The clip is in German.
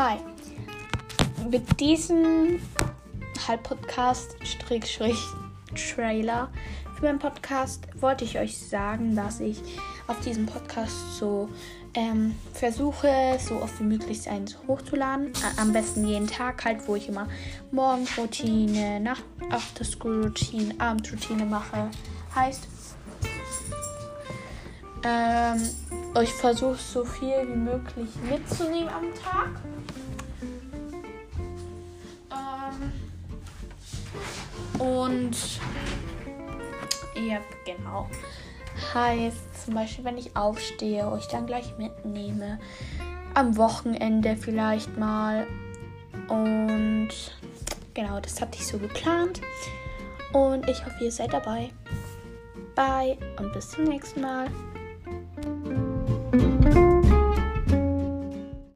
Hi. Mit diesem Halbpodcast-Trailer für meinen Podcast wollte ich euch sagen, dass ich auf diesem Podcast so ähm, versuche, so oft wie möglich eins hochzuladen. Am besten jeden Tag halt, wo ich immer Morgenroutine, Nacht After-School-Routine, Abendroutine mache. Heißt, ähm, ich versuche so viel wie möglich mitzunehmen am Tag. Ähm, und ja, genau. Heißt zum Beispiel, wenn ich aufstehe, euch dann gleich mitnehme. Am Wochenende vielleicht mal. Und genau, das hatte ich so geplant. Und ich hoffe, ihr seid dabei. Bye und bis zum nächsten Mal.